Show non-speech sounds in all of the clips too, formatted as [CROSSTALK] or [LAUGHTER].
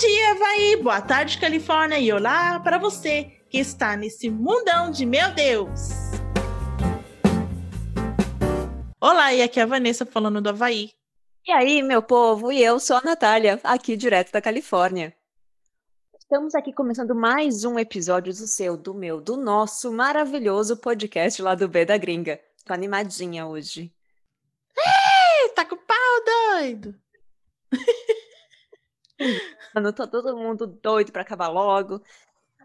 dia, Havaí! Boa tarde, Califórnia! E olá para você que está nesse mundão de meu Deus! Olá, e aqui é a Vanessa falando do Havaí. E aí, meu povo, e eu sou a Natália, aqui direto da Califórnia. Estamos aqui começando mais um episódio do seu, do meu, do nosso maravilhoso podcast lá do B da Gringa. Tô animadinha hoje. Ei, tá com pau, doido! [LAUGHS] Mano, tô todo mundo doido para acabar logo.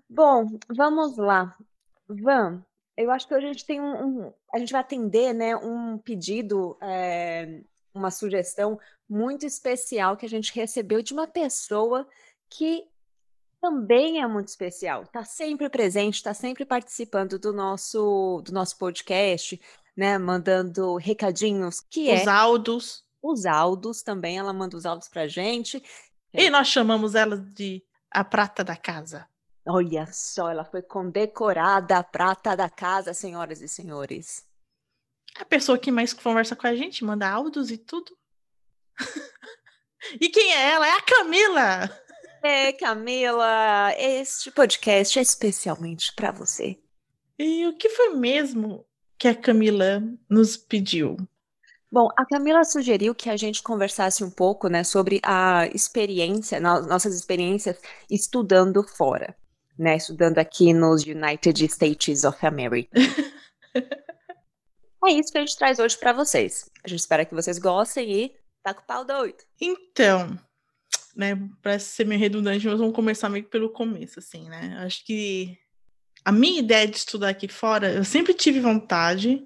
Bom, vamos lá. Van, eu acho que hoje a gente tem um, um a gente vai atender, né, um pedido, é, uma sugestão muito especial que a gente recebeu de uma pessoa que também é muito especial. Está sempre presente, está sempre participando do nosso do nosso podcast, né, mandando recadinhos, que Os é áudios. os áudios também. Ela manda os áudios pra gente. E nós chamamos ela de a prata da casa. Olha só, ela foi condecorada a prata da casa, senhoras e senhores. A pessoa que mais conversa com a gente, manda áudios e tudo. [LAUGHS] e quem é ela? É a Camila! É, Camila, este podcast é especialmente para você. E o que foi mesmo que a Camila nos pediu? Bom, a Camila sugeriu que a gente conversasse um pouco, né, sobre a experiência, no- nossas experiências estudando fora, né, estudando aqui nos United States of America. [LAUGHS] É isso que a gente traz hoje para vocês. A gente espera que vocês gostem e tá com o pau doido. Então, né, parece ser meio redundante, mas vamos começar meio que pelo começo, assim, né? Acho que a minha ideia de estudar aqui fora, eu sempre tive vontade,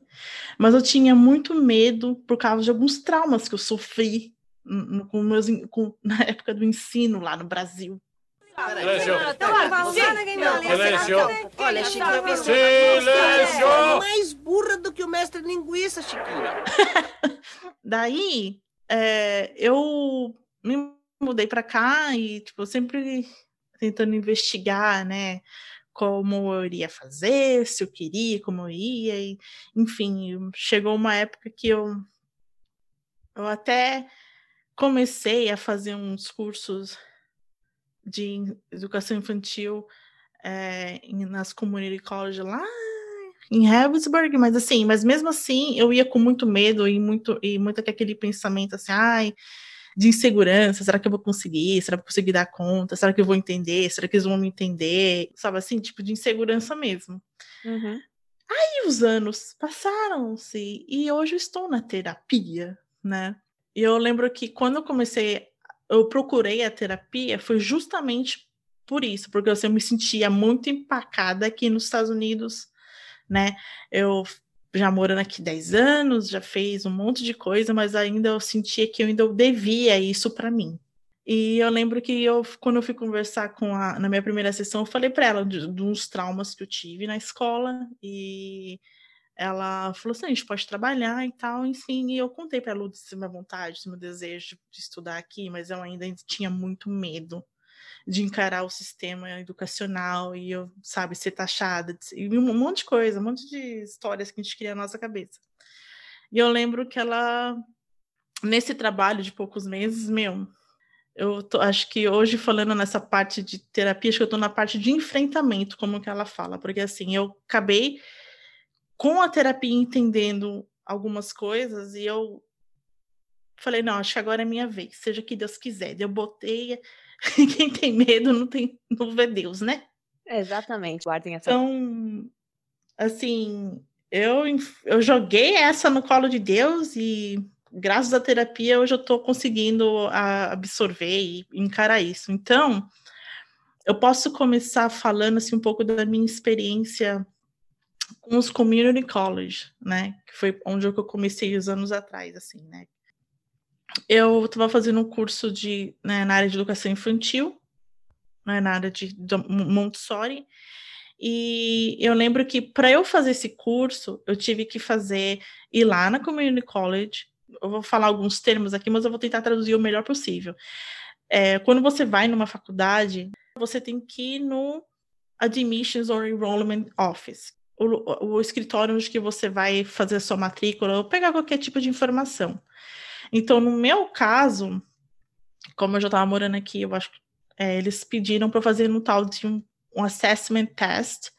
mas eu tinha muito medo por causa de alguns traumas que eu sofri no- com meus, com- na [LAUGHS] época do ensino lá no Brasil. Silêncio. Olha, é mais burra do que o mestre linguiça, Chiquinho. [LAUGHS] Daí, é, eu me mudei para cá e, tipo, sempre tentando investigar, né, como eu iria fazer, se eu queria, como eu ia, e, enfim, chegou uma época que eu, eu até comecei a fazer uns cursos de educação infantil é, nas community college lá em Harrisburg, mas assim, mas mesmo assim eu ia com muito medo e muito e muito aquele pensamento assim, ai, de insegurança, será que eu vou conseguir? Será que eu vou conseguir dar conta? Será que eu vou entender? Será que eles vão me entender? Sabe assim, tipo de insegurança mesmo. E os anos passaram-se e hoje eu estou na terapia, né? E eu lembro que quando eu comecei, eu procurei a terapia, foi justamente por isso, porque eu me sentia muito empacada aqui nos Estados Unidos, né? Eu já morando aqui 10 anos, já fez um monte de coisa, mas ainda eu sentia que eu ainda devia isso para mim. E eu lembro que eu, quando eu fui conversar com a, na minha primeira sessão, eu falei para ela de, de uns traumas que eu tive na escola e ela falou assim, a gente pode trabalhar e tal, enfim, e eu contei para ela desse minha vontade, desse meu desejo de estudar aqui, mas eu ainda tinha muito medo de encarar o sistema educacional e eu, sabe, ser taxada, e um monte de coisa, um monte de histórias que a gente cria na nossa cabeça. E eu lembro que ela, nesse trabalho de poucos meses, meu, eu tô, acho que hoje falando nessa parte de terapia, acho que eu estou na parte de enfrentamento, como que ela fala, porque assim, eu acabei com a terapia entendendo algumas coisas e eu falei, não, acho que agora é minha vez, seja que Deus quiser. Eu botei, [LAUGHS] quem tem medo não tem, não vê Deus, né? Exatamente, guardem essa. Então, assim, eu, eu joguei essa no colo de Deus e graças à terapia hoje eu estou conseguindo a, absorver e encarar isso. Então, eu posso começar falando assim, um pouco da minha experiência com os community college, né? Que foi onde eu comecei os anos atrás, assim, né? Eu estava fazendo um curso de, né, na área de educação infantil, né, na área de, Montessori, e eu lembro que para eu fazer esse curso, eu tive que fazer ir lá na community college. Eu vou falar alguns termos aqui, mas eu vou tentar traduzir o melhor possível. É, quando você vai numa faculdade, você tem que ir no Admissions or Enrollment Office, o, o escritório onde que você vai fazer a sua matrícula ou pegar qualquer tipo de informação. Então, no meu caso, como eu já estava morando aqui, eu acho que é, eles pediram para fazer um tal de um, um assessment test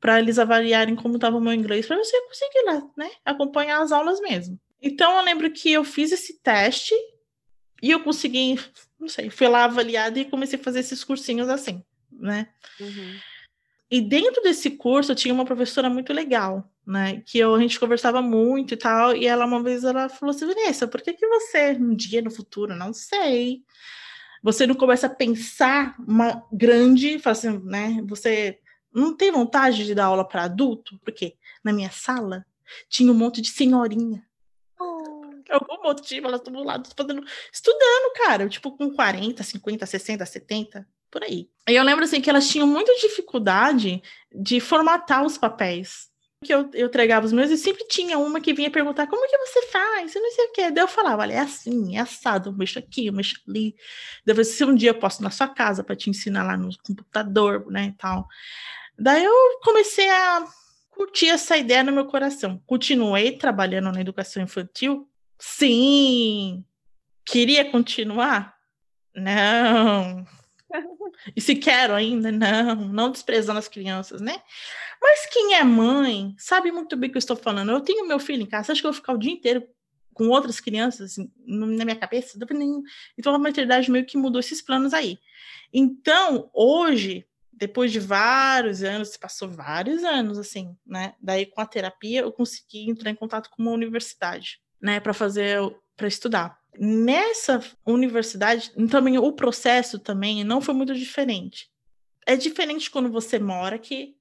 para eles avaliarem como estava o meu inglês, para você conseguir lá, né, acompanhar as aulas mesmo. Então eu lembro que eu fiz esse teste e eu consegui, não sei, fui lá avaliada e comecei a fazer esses cursinhos assim, né? Uhum. E dentro desse curso eu tinha uma professora muito legal, né? Que eu, a gente conversava muito e tal. E ela uma vez ela falou assim, Vanessa, por que, que você um dia no futuro, não sei, você não começa a pensar uma grande, assim, né? Você não tem vontade de dar aula para adulto? Porque na minha sala tinha um monte de senhorinha. Por algum motivo, elas estão do lado fazendo, estudando, cara, tipo com 40, 50, 60, 70, por aí. E eu lembro assim que elas tinham muita dificuldade de formatar os papéis. Que eu, eu entregava os meus e sempre tinha uma que vinha perguntar como que você faz? Eu não sei o que. Daí eu falava, olha, é assim, é assado, eu mexo aqui, eu mexo ali. Daí se um dia eu posso na sua casa para te ensinar lá no computador, né, e tal. Daí eu comecei a curtir essa ideia no meu coração. Continuei trabalhando na educação infantil? Sim. Queria continuar? Não. E se quero ainda? Não, não desprezando as crianças, né? Mas quem é mãe sabe muito bem o que eu estou falando. Eu tenho meu filho em casa, acha que eu vou ficar o dia inteiro com outras crianças assim, na minha cabeça? Então a maternidade meio que mudou esses planos aí. Então, hoje, depois de vários anos, passou vários anos assim, né? Daí com a terapia eu consegui entrar em contato com uma universidade, né, para fazer para estudar. Nessa universidade, também o processo também não foi muito diferente. É diferente quando você mora aqui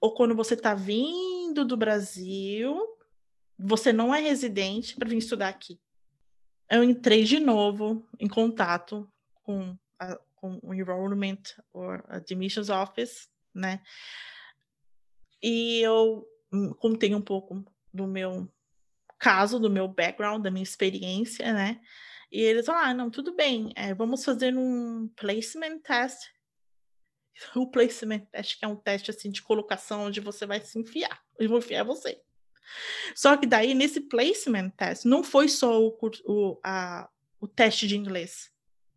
ou quando você está vindo do Brasil, você não é residente para vir estudar aqui. Eu entrei de novo em contato com, a, com o Enrollment or Admissions Office, né? E eu contei um pouco do meu caso, do meu background, da minha experiência, né? E eles falaram, ah, não, tudo bem, é, vamos fazer um placement test. [LAUGHS] O placement test que é um teste assim de colocação onde você vai se enfiar. [LAUGHS] Eu vou enfiar você. Só que daí, nesse placement test, não foi só o, o, a, o teste de inglês.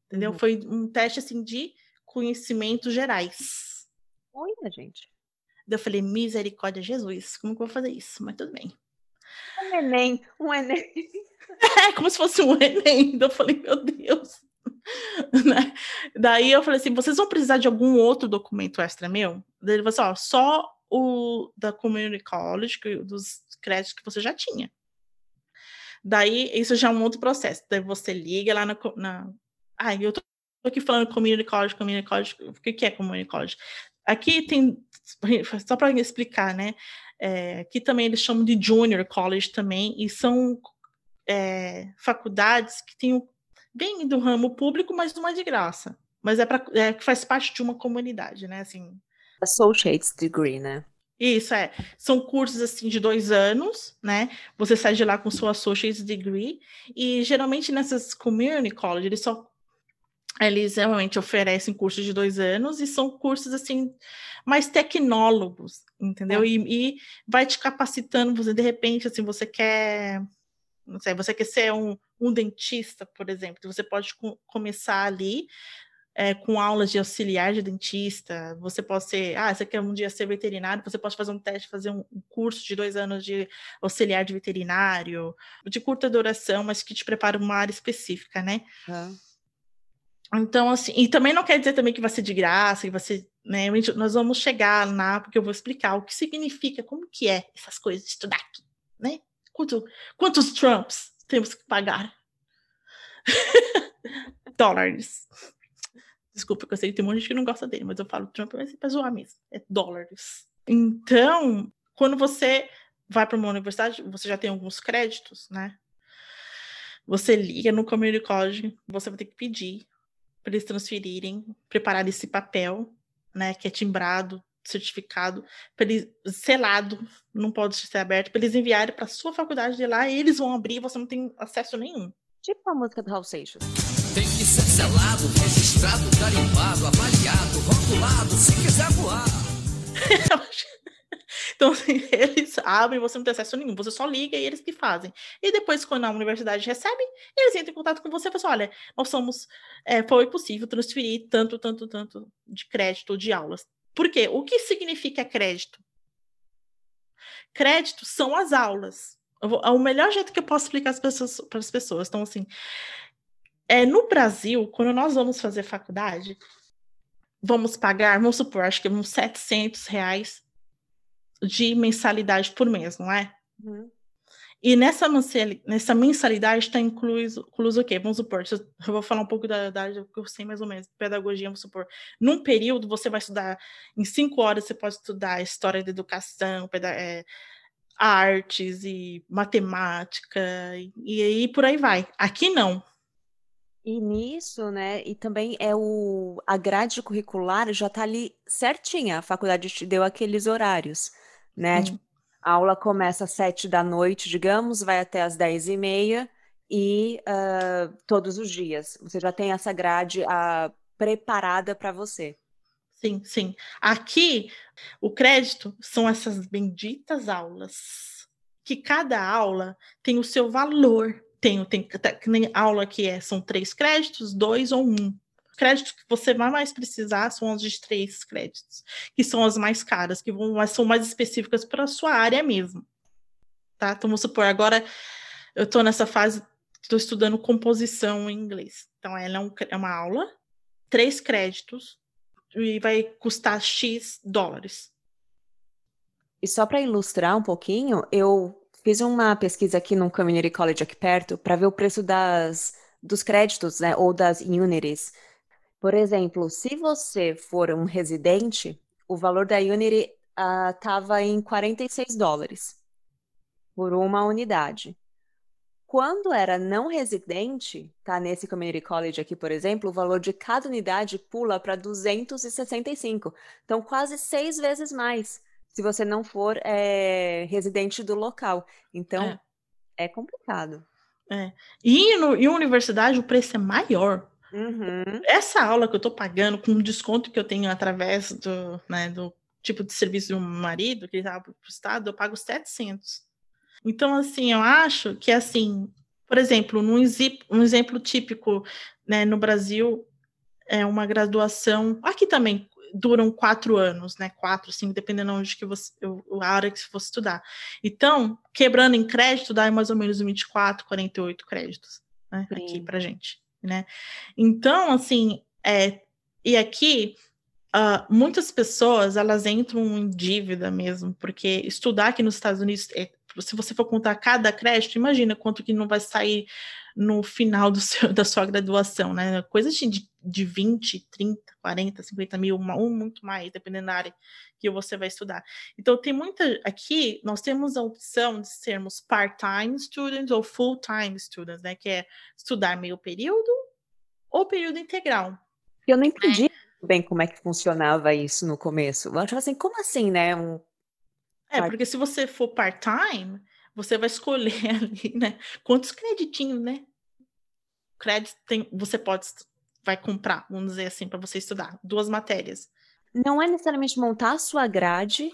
Entendeu? Uhum. Foi um teste assim de conhecimentos gerais. Olha, gente. Eu falei, misericórdia, Jesus, como que eu vou fazer isso? Mas tudo bem. Um Enem, um Enem. [LAUGHS] É, como se fosse um Enem. Eu falei, meu Deus. [LAUGHS] Né? Daí eu falei assim: vocês vão precisar de algum outro documento extra meu? Daí ele falou assim: ó, só o da Community College, que, dos créditos que você já tinha. Daí, isso já é um outro processo. Daí você liga lá na. na... Ah, eu tô aqui falando Community College, Community College. O que é Community College? Aqui tem. Só para explicar, né? É, que também eles chamam de Junior College também, e são é, faculdades que têm bem do ramo público, mas não é de graça. Mas é, para é que faz parte de uma comunidade, né? Assim. Associate's degree, né? Isso, é. São cursos, assim, de dois anos, né? Você sai de lá com sua Associate's Degree. E, geralmente, nessas community college, eles só eles realmente oferecem cursos de dois anos e são cursos assim mais tecnólogos, entendeu? É. E, e, vai te capacitando, você de repente assim você quer, não sei, você quer ser um, um dentista, por exemplo, você pode co começar ali é, com aulas de auxiliar de dentista, você pode ser, ah, você quer um dia ser veterinário, você pode fazer um teste, fazer um, um curso de dois anos de auxiliar de veterinário, de curta duração, mas que te prepara uma área específica, né? É. Então, assim, e também não quer dizer também que vai ser de graça, que vai ser, né? Nós vamos chegar lá, porque eu vou explicar o que significa, como que é essas coisas de estudar aqui, né? Quanto, quantos Trumps temos que pagar? [LAUGHS] dólares. Desculpa, eu sei que tem um monte de gente que não gosta dele, mas eu falo Trump vai ser pra zoar mesmo. É dólares. Então, quando você vai para uma universidade, você já tem alguns créditos, né? Você liga no community college, você vai ter que pedir para eles transferirem, preparar esse papel, né, que é timbrado, certificado, eles, selado, não pode ser aberto, para eles enviarem para sua faculdade de lá e eles vão abrir, você não tem acesso nenhum. Tipo a música do Raul Seixas. Tem que ser selado, registrado, carimbado, avaliado, rotulado, se quiser voar. [LAUGHS] [LAUGHS] Então, assim, eles abrem, você não tem acesso nenhum, você só liga e eles que fazem. E depois, quando a universidade recebe, eles entram em contato com você e falam assim, olha, nós somos, é, foi possível transferir tanto, tanto, tanto de crédito de aulas. Por quê? O que significa crédito? Crédito são as aulas. Vou, é o melhor jeito que eu posso explicar para as pessoas. Então, assim, é, no Brasil, quando nós vamos fazer faculdade, vamos pagar, vamos supor, acho que uns 700 reais de mensalidade por mês, não é? Uhum. E nessa, nessa mensalidade está incluído, incluso o quê? Vamos supor, eu vou falar um pouco da idade que eu sei mais ou menos, pedagogia, vamos supor. Num período, você vai estudar, em cinco horas, você pode estudar história da educação, é, artes e matemática, e, e aí por aí vai. Aqui não. E nisso, né, e também é o, a grade curricular já está ali certinha, a faculdade te deu aqueles horários, né? Tipo, a aula começa às sete da noite, digamos, vai até às dez e meia, e uh, todos os dias. Você já tem essa grade uh, preparada para você. Sim, sim. Aqui, o crédito são essas benditas aulas, que cada aula tem o seu valor tenho, tem, tem aula que é, são três créditos, dois ou um. Créditos que você vai mais precisar são os de três créditos, que são as mais caras, que vão, são mais específicas para a sua área mesmo. Tá? Então, vamos supor, agora eu estou nessa fase, estou estudando composição em inglês. Então, ela é, um, é uma aula, três créditos, e vai custar X dólares. E só para ilustrar um pouquinho, eu Fiz uma pesquisa aqui no Community College aqui perto para ver o preço das, dos créditos, né, ou das Unities. Por exemplo, se você for um residente, o valor da Unity estava uh, em 46 dólares por uma unidade. Quando era não residente, tá nesse community college aqui, por exemplo, o valor de cada unidade pula para 265. Então, quase seis vezes mais se você não for é, residente do local. Então, é, é complicado. É. E no, em universidade o preço é maior. Uhum. Essa aula que eu estou pagando, com o desconto que eu tenho através do, né, do tipo de serviço do meu marido, que ele estava para o Estado, eu pago 700. Então, assim, eu acho que, assim, por exemplo, num, um exemplo típico né, no Brasil, é uma graduação, aqui também, duram quatro anos, né? Quatro, cinco, dependendo onde que você, a área que você fosse estudar. Então, quebrando em crédito, dá mais ou menos 24, 48 créditos, né? Aqui pra gente, né? Então, assim, é, e aqui Uh, muitas pessoas elas entram em dívida mesmo, porque estudar aqui nos Estados Unidos, é, se você for contar cada crédito, imagina quanto que não vai sair no final do seu, [LAUGHS] da sua graduação, né? Coisas de, de 20, 30, 40, 50 mil, ou muito mais, dependendo da área que você vai estudar. Então, tem muita. Aqui, nós temos a opção de sermos part-time students ou full-time students, né? Que é estudar meio período ou período integral. Eu não entendi é. bem como é que funcionava isso no começo. Eu achava assim, como assim, né? Um... É, porque se você for part-time você vai escolher [LAUGHS] ali, né? Quantos creditinhos, né? Crédito tem, você pode vai comprar, vamos dizer assim, para você estudar duas matérias. Não é necessariamente montar a sua grade,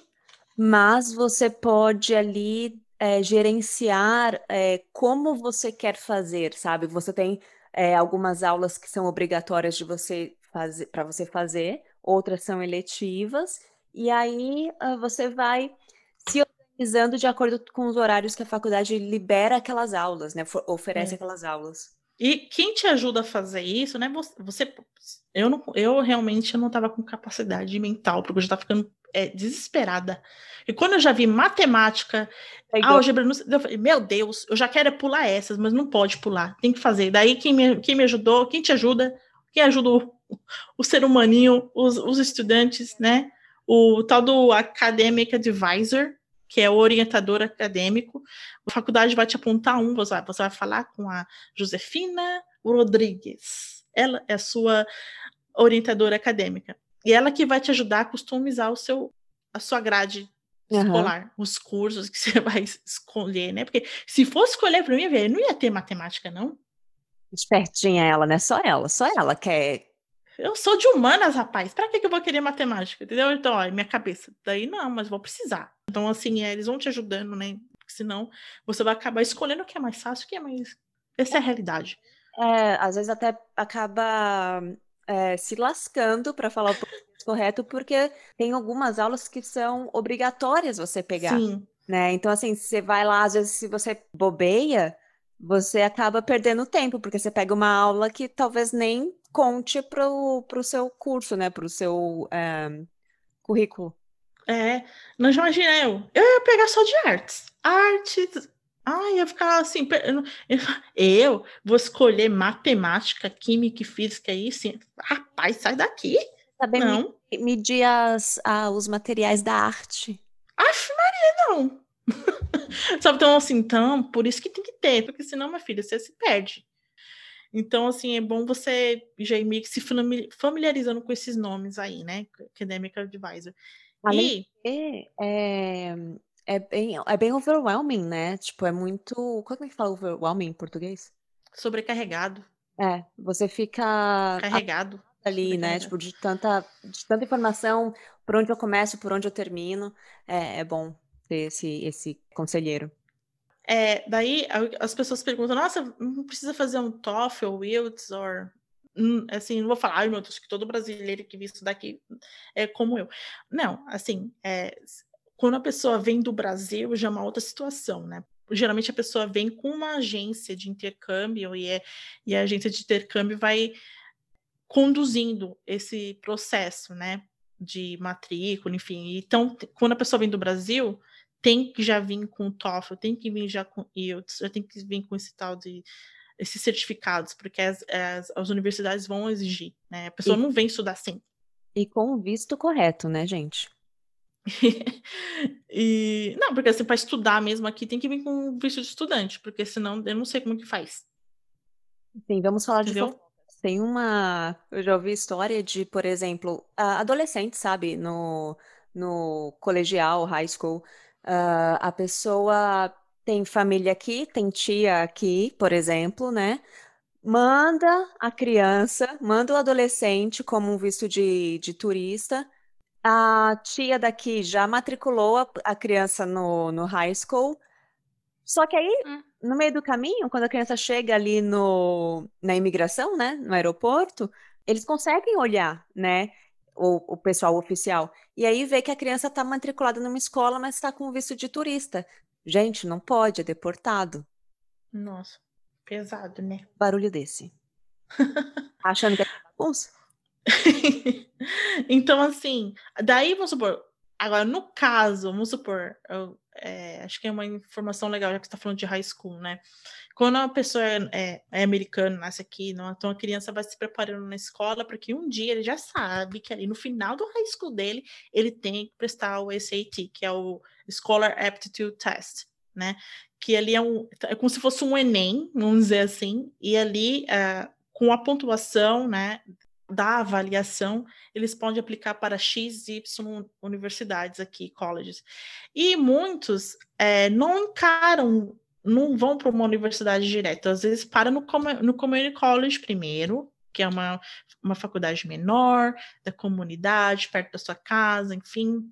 mas você pode ali é, gerenciar é, como você quer fazer, sabe? Você tem é, algumas aulas que são obrigatórias de você fazer para você fazer, outras são eletivas, e aí uh, você vai se organizando de acordo com os horários que a faculdade libera aquelas aulas, né? Oferece é. aquelas aulas. E quem te ajuda a fazer isso, né? Você, eu não, eu realmente não estava com capacidade mental, porque eu já estava ficando é, desesperada. E quando eu já vi matemática, é álgebra, eu falei, meu Deus, eu já quero pular essas, mas não pode pular, tem que fazer. Daí quem me, quem me ajudou, quem te ajuda, quem ajuda o, o ser humaninho, os, os estudantes, né? O tal do Academic Advisor, que é o orientador acadêmico. A faculdade vai te apontar um, você vai, você vai falar com a Josefina Rodrigues. Ela é a sua orientadora acadêmica. E ela que vai te ajudar a customizar o seu, a sua grade uhum. escolar, os cursos que [LAUGHS] você vai escolher, né? Porque se fosse escolher para mim, velho, não ia ter matemática, não. Espertinha ela, né? Só ela, só ela quer Eu sou de humanas, rapaz. Pra que, que eu vou querer matemática? Entendeu? Então, ó, minha cabeça. Daí não, mas vou precisar. Então, assim, é, eles vão te ajudando, né? Porque senão você vai acabar escolhendo o que é mais fácil, o que é mais. Essa é a realidade. É, às vezes até acaba é, se lascando para falar o correto, porque tem algumas aulas que são obrigatórias você pegar, Sim. né? Então, assim, você vai lá, às vezes, se você bobeia, você acaba perdendo tempo, porque você pega uma aula que talvez nem conte pro, pro seu curso, né? Pro seu é, currículo. É, não imaginei eu. Eu ia pegar só de artes. Artes. Ai, ia ficar assim. Eu, vou escolher matemática, química e física aí, sim. Rapaz, sai daqui. Saber me- Não. medir as, ah, os materiais da arte. Aff, Maria, não. [LAUGHS] Sabe, então, assim, então, por isso que tem que ter, porque senão, minha filha, você se perde. Então, assim, é bom você já ir meio que se fami- familiarizando com esses nomes aí, né? Academic Advisor. Além E é, é bem, é bem overwhelming, né? Tipo, é muito. Como é que fala overwhelming em português? sobrecarregado, É, você fica carregado. ali, né? Tipo, de tanta, de tanta informação, por onde eu começo, por onde eu termino. É, é bom ter esse, esse conselheiro. É, daí as pessoas perguntam, nossa, não precisa fazer um TOEFL, IELTS, or... Hum, assim, não vou falar, ai meu Deus, que todo brasileiro que viu isso daqui é como eu. Não, assim, é, quando a pessoa vem do Brasil, já é uma outra situação, né? Geralmente a pessoa vem com uma agência de intercâmbio e, é, e a agência de intercâmbio vai conduzindo esse processo, né? De matrícula, enfim. Então, quando a pessoa vem do Brasil, tem que já vir com o TOEFL, tem que vir já com IELTS, já tem que vir com esse tal de esses certificados, porque as, as, as universidades vão exigir, né? A pessoa E- não vem estudar assim. E com o visto correto, né, gente? [LAUGHS] e não, porque assim, para estudar mesmo aqui tem que vir com visto de estudante, porque senão eu não sei como que faz. Sim, vamos falar de Entendeu? fofocas. Tem uma. Eu já ouvi história de, por exemplo, a- adolescente, sabe? No, no colegial, high school, ah, a pessoa tem família aqui, tem tia aqui, por exemplo, né? Manda a criança, manda o adolescente como um visto de, de turista. A tia daqui já matriculou a, a criança no, no high school. Só que aí, Hum. no meio do caminho, quando a criança chega ali no, na imigração, né, no aeroporto, eles conseguem olhar, né, o, o pessoal oficial. E aí vê que a criança está matriculada numa escola, mas está com visto de turista. Gente, não pode, é deportado. Nossa, pesado, né? Barulho desse. [LAUGHS] Achando que é bagunça? então, assim, daí vamos supor, agora no caso, vamos supor, eu, é, acho que é uma informação legal, já que você está falando de high school, né? Quando a pessoa é, é, é americana, nasce aqui, não, então a criança vai se preparando na escola, porque um dia ele já sabe que ali no final do high school dele, ele tem que prestar o SAT, que é o Scholar Aptitude Test, né? Que ali é, um, é como se fosse um Enem, vamos dizer assim, e ali, é, com a pontuação, né, da avaliação, eles podem aplicar para X, Y universidades aqui, colleges. E muitos é, não encaram, não vão para uma universidade direta, às vezes param no, no Community College primeiro, que é uma, uma faculdade menor, da comunidade, perto da sua casa, enfim,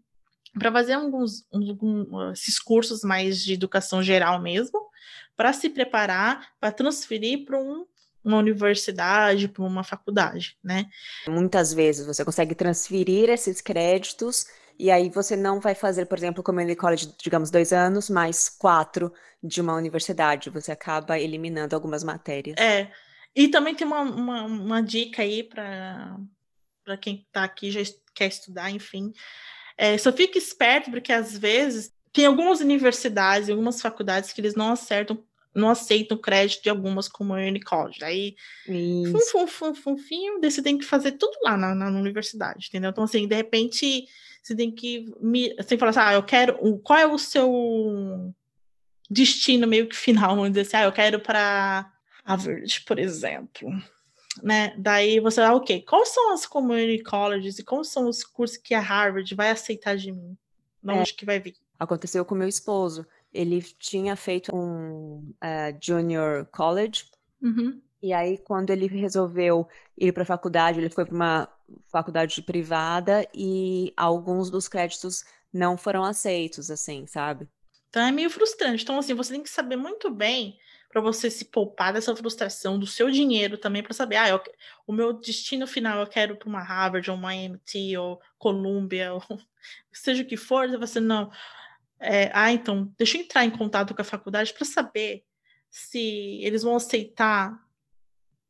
para fazer alguns, alguns esses cursos mais de educação geral mesmo, para se preparar para transferir para um uma universidade, para uma faculdade, né? Muitas vezes você consegue transferir esses créditos e aí você não vai fazer, por exemplo, community college, digamos, dois anos, mais quatro de uma universidade. Você acaba eliminando algumas matérias. É. E também tem uma, uma, uma dica aí para quem está aqui já quer estudar, enfim. É, só fique esperto, porque às vezes tem algumas universidades, algumas faculdades que eles não acertam não aceitam crédito de algumas community college. Aí, fum, fum, fum, fum, fum, daí você tem que fazer tudo lá na, na, universidade, entendeu? Então, assim, de repente, você tem que me, você tem que falar assim, ah, eu quero, qual é o seu destino meio que final, vamos dizer assim, ah, eu quero para Harvard, por exemplo, né? Daí você vai, ok, quais são as community colleges e quais são os cursos que a Harvard vai aceitar de mim? De onde é. que vai vir? Aconteceu com meu esposo ele tinha feito um uh, junior college uhum. E aí, quando ele resolveu ir para a faculdade, ele foi para uma faculdade privada e alguns dos créditos não foram aceitos, assim, sabe? Então é meio frustrante. Então, assim, você tem que saber muito bem para você se poupar dessa frustração do seu dinheiro também para saber, ah, eu, o meu destino final eu quero para uma Harvard ou uma MIT ou Columbia [LAUGHS] ou seja o que for, você não, é, ah, então deixa eu entrar em contato com a faculdade para saber se eles vão aceitar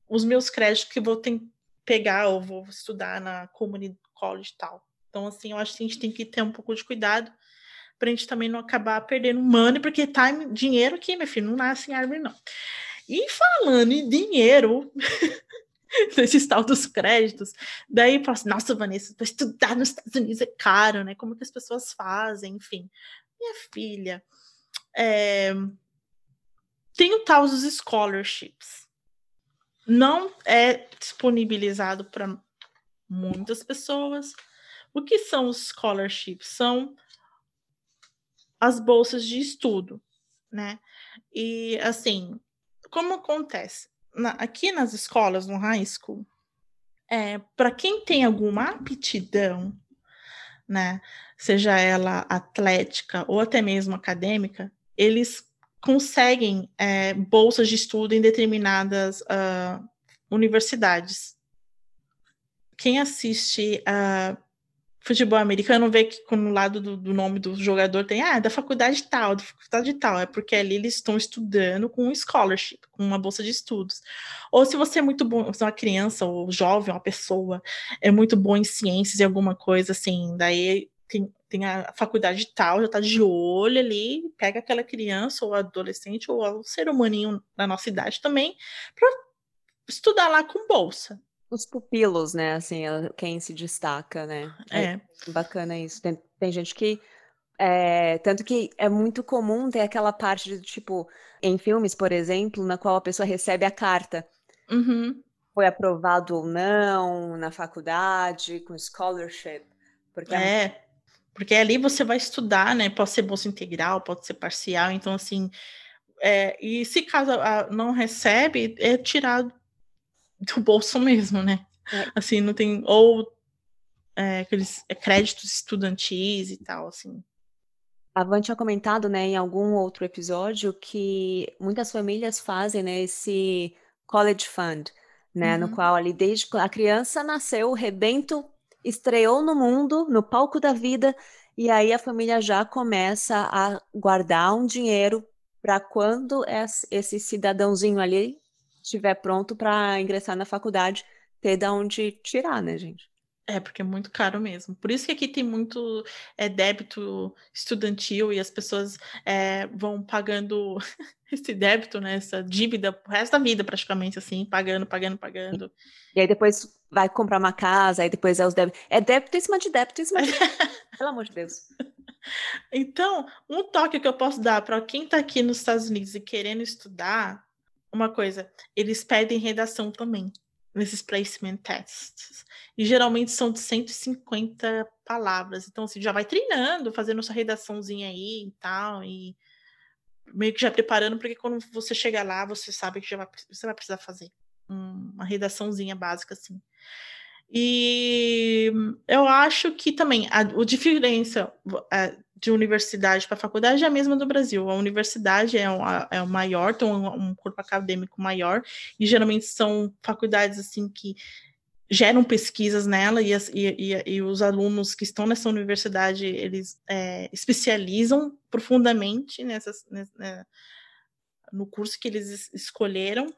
os meus créditos que vou ter, pegar ou vou estudar na community college e tal. Então, assim, eu acho que a gente tem que ter um pouco de cuidado para a gente também não acabar perdendo money, porque time, dinheiro aqui, meu filho, não nasce em árvore, não. E falando em dinheiro, [LAUGHS] nesses tal dos créditos, daí fala assim, nossa, Vanessa, para estudar nos Estados Unidos é caro, né? Como que as pessoas fazem, enfim. Minha filha, é... tem o tal dos scholarships. Não é disponibilizado para muitas pessoas. O que são os scholarships? São as bolsas de estudo, né? E assim, como acontece? Na, aqui nas escolas, no high school, é, para quem tem alguma aptidão, né, seja ela atlética ou até mesmo acadêmica, eles conseguem é, bolsas de estudo em determinadas uh, universidades. Quem assiste uh, futebol americano vê que no lado do, do, nome do jogador tem, ah, da faculdade tal, da faculdade tal, é porque ali eles estão estudando com um scholarship, com uma bolsa de estudos. Ou se você é muito bom, você é uma criança ou jovem, uma pessoa, é muito bom em ciências e alguma coisa assim, daí tem, tem a faculdade tal, já está de olho ali, pega aquela criança ou adolescente ou o ser humaninho da nossa idade também, para estudar lá com bolsa os pupilos, né? Assim, quem se destaca, né? É. é bacana isso. Tem, tem gente que. É, tanto que é muito comum ter aquela parte de tipo, em filmes, por exemplo, na qual a pessoa recebe a carta. Uhum. Foi aprovado ou não na faculdade, com scholarship. Porque é, é porque ali você vai estudar, né? Pode ser bolsa integral, pode ser parcial, então assim. É, e se caso não recebe, é tirado do bolso mesmo, né? É. Assim, não tem. Ou é, aqueles é, créditos estudantis e tal, assim. A Van tinha comentado, né, em algum outro episódio, que muitas famílias fazem, né, esse college fund, né, uhum. no qual ali desde a criança nasceu, rebento estreou no mundo, no palco da vida, e aí a família já começa a guardar um dinheiro para quando esse cidadãozinho ali estiver pronto para ingressar na faculdade, ter da onde tirar, né, gente? É, porque é muito caro mesmo. Por isso que aqui tem muito é, débito estudantil e as pessoas é, vão pagando [LAUGHS] esse débito, né, essa dívida o resto da vida, praticamente, assim, pagando, pagando, pagando. E aí depois vai comprar uma casa, aí depois é os débitos. É débito em cima de débito em cima de [LAUGHS] Pelo amor de Deus. Então, um toque que eu posso dar para quem está aqui nos Estados Unidos e querendo estudar uma coisa, eles pedem redação também nesses placement tests. E geralmente são de 150 palavras. Então, assim, já vai treinando, fazendo sua redaçãozinha aí e tal, e meio que já preparando, porque quando você chegar lá, você sabe que já vai, você vai precisar fazer uma redaçãozinha básica, assim. E eu acho que também a, a diferença a, de universidade para faculdade é a mesma do Brasil. A universidade é, um, é maior, tem um, um, corpo acadêmico maior, e geralmente são faculdades assim que geram pesquisas nela, e, as, e, e, e os alunos que estão nessa universidade, eles é, especializam profundamente nessas, nessa, né, no curso que eles escolheram,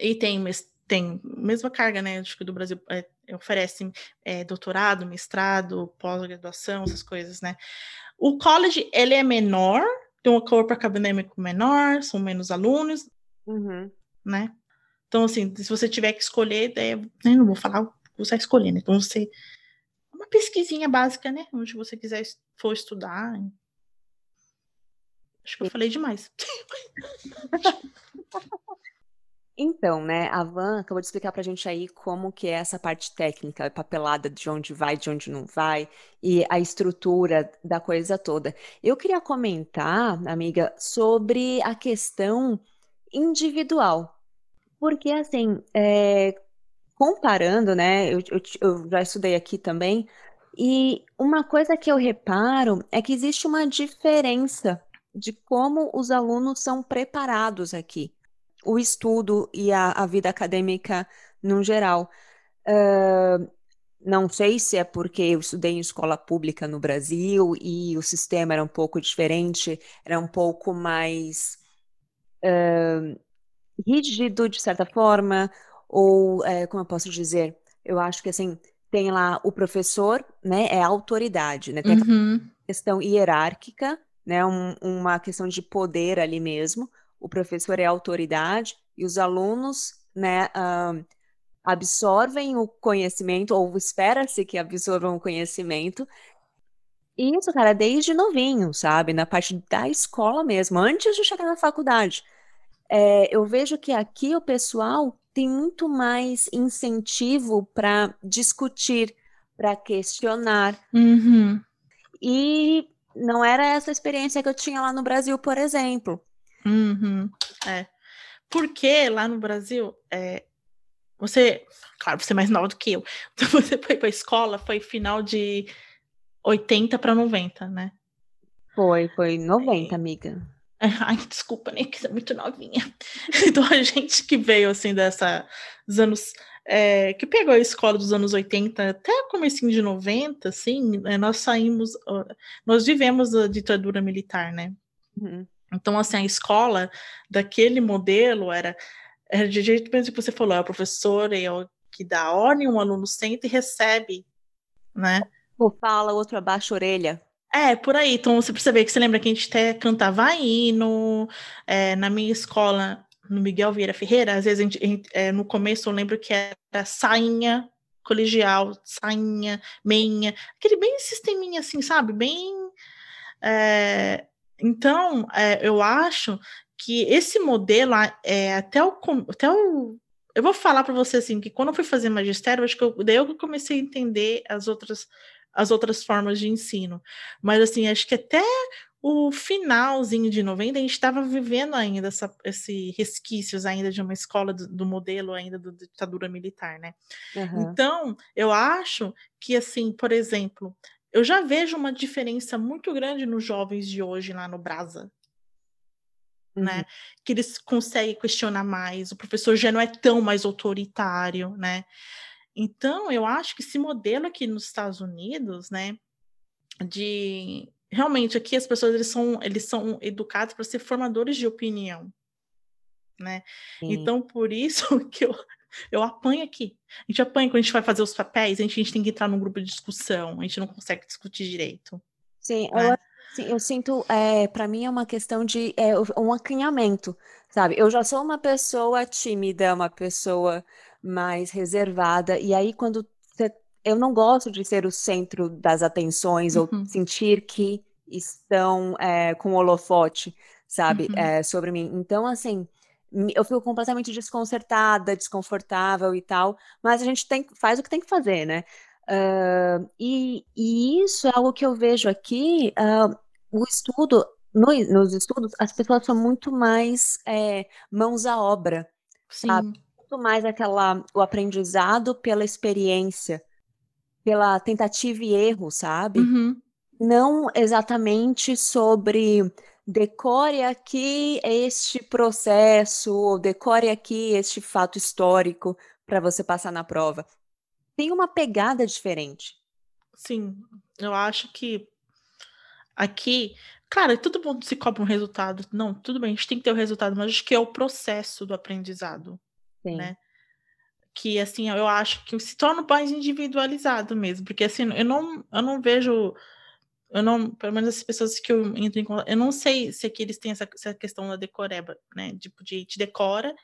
e tem tem mesma carga, né? Acho que do Brasil é, oferece é, doutorado, mestrado, pós-graduação, essas coisas, né? O college ele é menor, tem um corpo acadêmico menor, são menos alunos, uhum. né? Então, assim, se você tiver que escolher, né, não vou falar o que você vai escolher, né? Então, você. Uma pesquisinha básica, né? Onde você quiser for estudar. Acho que eu falei demais. [LAUGHS] Então, né, a Van acabou de explicar pra gente aí como que é essa parte técnica, a papelada de onde vai, de onde não vai, e a estrutura da coisa toda. Eu queria comentar, amiga, sobre a questão individual, Porque, assim, é, comparando, né? Eu, eu, eu já estudei aqui também, e uma coisa que eu reparo é que existe uma diferença de como os alunos são preparados aqui, o estudo e a, a vida acadêmica no geral. Uh, não sei se é porque eu estudei em escola pública no Brasil e o sistema era um pouco diferente, era um pouco mais uh, rígido de certa forma, ou uh, como eu posso dizer, eu acho que assim tem lá o professor, né, é a autoridade, né, tem Uhum. questão hierárquica, né, um, uma questão de poder ali mesmo, o professor é autoridade e os alunos, né, uh, absorvem o conhecimento, ou espera-se que absorvam o conhecimento, e isso, cara, desde novinho, sabe, na parte da escola mesmo, antes de chegar na faculdade. É, eu vejo que aqui o pessoal tem muito mais incentivo para discutir, para questionar. Uhum. E não era essa experiência que eu tinha lá no Brasil, por exemplo. Uhum. É. Porque lá no Brasil, é, você, claro, você é mais nova do que eu. [LAUGHS] Então você foi para a escola, foi final de 80 para 90, né? Foi, foi 90, amiga. [LAUGHS] Ai, desculpa, né? Que é muito novinha. [LAUGHS] Então a gente que veio assim dessa dos anos é, que pegou a escola dos anos 80 até comecinho de 90, assim, né, nós saímos, nós vivemos a ditadura militar, né? Uhum. Então, assim, a escola daquele modelo era, era de jeito mesmo que você falou, é o professor é o que dá ordem, um aluno senta e recebe, né? Ou fala, outro abaixa a orelha. É, por aí. Então, você ver que você lembra que a gente até cantava hino, é, na minha escola, no Miguel Vieira Ferreira, às vezes, a gente, a gente, é, no começo, eu lembro que era sainha colegial, sainha, meinha, aquele bem sisteminha assim, sabe? Bem... É, então, é, eu acho que esse modelo, é, até, o, até o. Eu vou falar para você assim, que quando eu fui fazer magistério, acho que eu, daí eu comecei a entender as outras, as outras formas de ensino. Mas, assim, acho que até o finalzinho de 90, a gente estava vivendo ainda essa, esse resquícios ainda de uma escola do, do modelo ainda da ditadura militar, né? Uhum. Então, eu acho que, assim, por exemplo, eu já vejo uma diferença muito grande nos jovens de hoje lá no Brasa. Uhum. Né? Que eles conseguem questionar mais, o professor já não é tão mais autoritário, né? Então, eu acho que esse modelo aqui nos Estados Unidos, né, de realmente aqui as pessoas eles são eles são educados para ser formadores de opinião, né? Sim. Então, por isso [LAUGHS] que eu eu apanho aqui. A gente apanha quando a gente vai fazer os papéis, a gente, a gente tem que entrar num grupo de discussão, a gente não consegue discutir direito. Sim, né? eu, sim, eu sinto, é, para mim é uma questão de é, um acanhamento, sabe? Eu já sou uma pessoa tímida, uma pessoa mais reservada, e aí quando você, eu não gosto de ser o centro das atenções Uhum. ou sentir que estão é, com holofote, sabe, Uhum. sobre mim. Então, assim, eu fico completamente desconcertada, desconfortável e tal, mas a gente tem, faz o que tem que fazer, né? Ah, e, e isso é algo que eu vejo aqui, ah, o estudo, no- nos estudos, as pessoas são muito mais é, mãos à obra, sabe? Sim. Muito mais aquela, o aprendizado pela experiência, pela tentativa e erro, sabe? Uhum. Não exatamente sobre decore aqui este processo, ou decore aqui este fato histórico para você passar na prova. Tem uma pegada diferente. Sim, eu acho que aqui, claro, todo mundo se cobra um resultado. Não, tudo bem, a gente tem que ter o resultado, mas acho que é o processo do aprendizado, Sim. né? Que assim, eu acho que se torna mais individualizado mesmo, porque assim, eu não, eu não vejo, eu não, pelo menos as pessoas que eu entro em contato, eu não sei se aqui eles têm essa, essa questão da decoreba, né? Tipo, de te decora,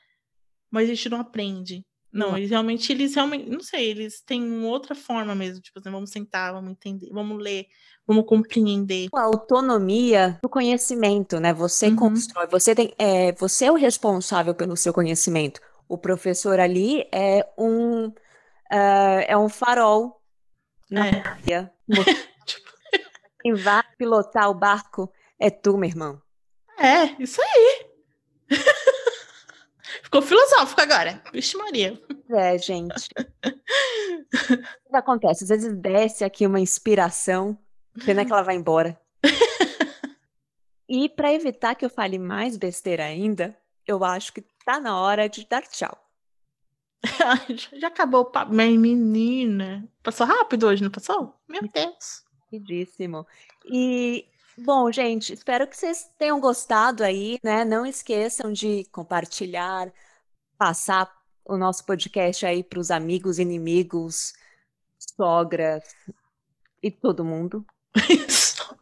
mas a gente não aprende. Não, Não. eles realmente, eles realmente, não sei, eles têm outra forma mesmo, tipo assim, vamos sentar, vamos entender, vamos ler, vamos compreender. A autonomia do conhecimento, né? Você Uhum. constrói, você tem, é, você é o responsável pelo seu conhecimento. O professor ali é um, ah, é um farol na É, praia. Quem vai pilotar o barco é tu, meu irmão. é, isso aí. [LAUGHS] Ficou filosófico agora. Vixe, Maria. É, gente. [LAUGHS] o que acontece? Às vezes desce aqui uma inspiração, pena que ela vai embora. E para evitar que eu fale mais besteira ainda, eu acho que tá na hora de dar tchau. [LAUGHS] Já acabou o papo. Menina. Passou rápido hoje, não passou? Meu Deus. Rapidíssimo. E, bom, gente, espero que vocês tenham gostado aí, né? Não esqueçam de compartilhar, passar o nosso podcast aí para os amigos, inimigos, sogras e todo mundo. [LAUGHS]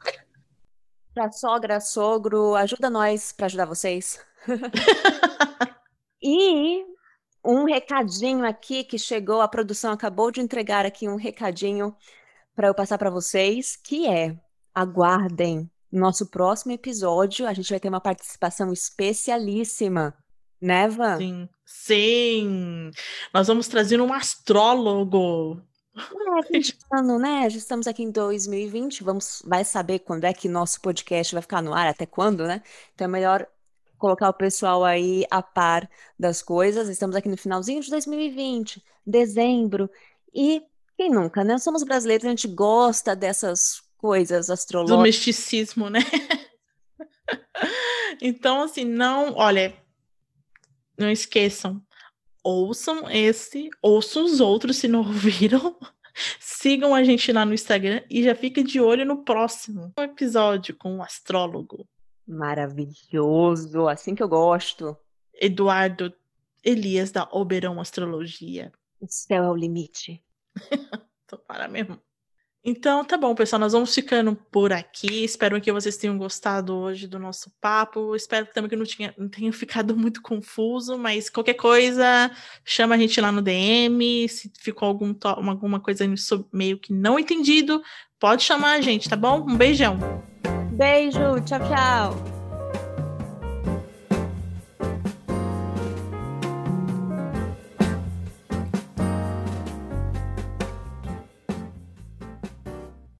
Para sogra, sogro, ajuda nós para ajudar vocês. [LAUGHS] e um recadinho aqui que chegou, a produção acabou de entregar aqui um recadinho para eu passar para vocês, que é: aguardem nosso próximo episódio, a gente vai ter uma participação especialíssima, né, Van? Sim, sim. Nós vamos trazer um astrólogo. É, [LAUGHS] ano, né? Já estamos aqui em 2020, vamos, vai saber quando é que nosso podcast vai ficar no ar, até quando, né? Então é melhor colocar o pessoal aí a par das coisas. Estamos aqui no finalzinho de 2020, dezembro, e quem nunca, né? Somos brasileiros, a gente gosta dessas coisas astrológicas. Do misticismo, né? [LAUGHS] então, assim, não, olha, não esqueçam, ouçam esse, ouçam os outros se não [LAUGHS] ouviram. Sigam a gente lá no Instagram e já fica de olho no próximo episódio com o astrólogo. Maravilhoso, assim que eu gosto. Eduardo Elias da Oberon Astrologia. O céu é o limite. [LAUGHS] Tô para mesmo. Então, tá bom, pessoal. Nós vamos ficando por aqui. Espero que vocês tenham gostado hoje do nosso papo. Espero também que não, tinha, não tenha [LAUGHS] ficado muito confuso, mas qualquer coisa, chama a gente lá no DM. Se ficou algum alguma coisa meio que não entendido, pode chamar a gente, tá bom? Um beijão. Beijo, tchau, tchau.